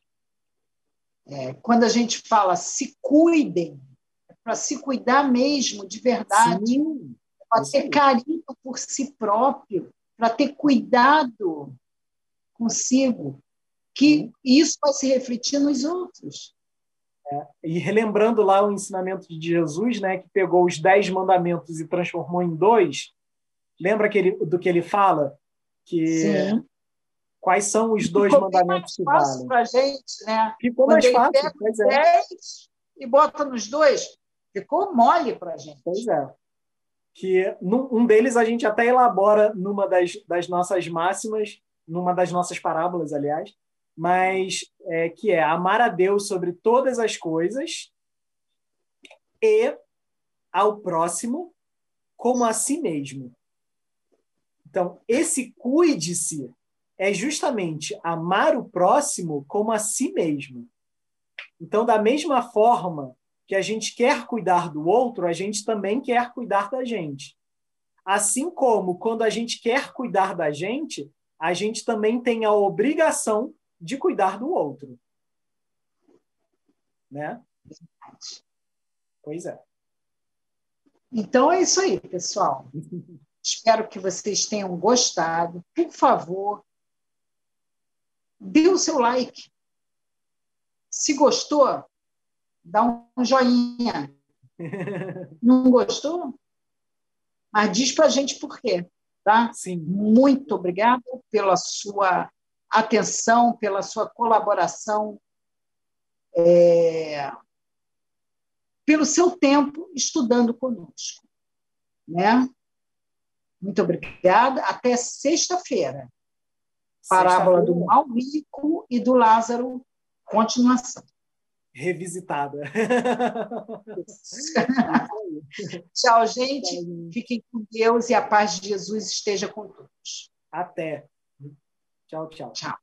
É, quando a gente fala se cuidem, é para se cuidar mesmo, de verdade, para ter carinho por si próprio, para ter cuidado consigo, que isso vai se refletir nos outros. É, e relembrando lá o ensinamento de Jesus, né, que pegou os dez mandamentos e transformou em dois, lembra que ele, do que ele fala? Que Sim. quais são os dois Ficou mandamentos que valem? para gente, né? Ficou Quando mais fácil. Pois é. Dez e bota nos dois, ficou mole para gente. Pois é. Que um deles a gente até elabora numa das, das nossas máximas, numa das nossas parábolas, aliás, mas é, que é amar a Deus sobre todas as coisas e ao próximo como a si mesmo. Então, esse cuide-se é justamente amar o próximo como a si mesmo. Então, da mesma forma que a gente quer cuidar do outro, a gente também quer cuidar da gente. Assim como quando a gente quer cuidar da gente, a gente também tem a obrigação de cuidar do outro. Né? Pois é. Então é isso aí, pessoal. Espero que vocês tenham gostado. Por favor, dê o seu like. Se gostou, dá um joinha. Não gostou? Mas diz para a gente por quê. Tá? Sim. Muito obrigada pela sua atenção, pela sua colaboração, é, pelo seu tempo estudando conosco. Né? Muito obrigada. Até sexta-feira. Parábola do mal rico e do Lázaro, continuação. Revisitada. Tchau, gente. Fiquem com Deus e a paz de Jesus esteja com todos. Até. 要比较差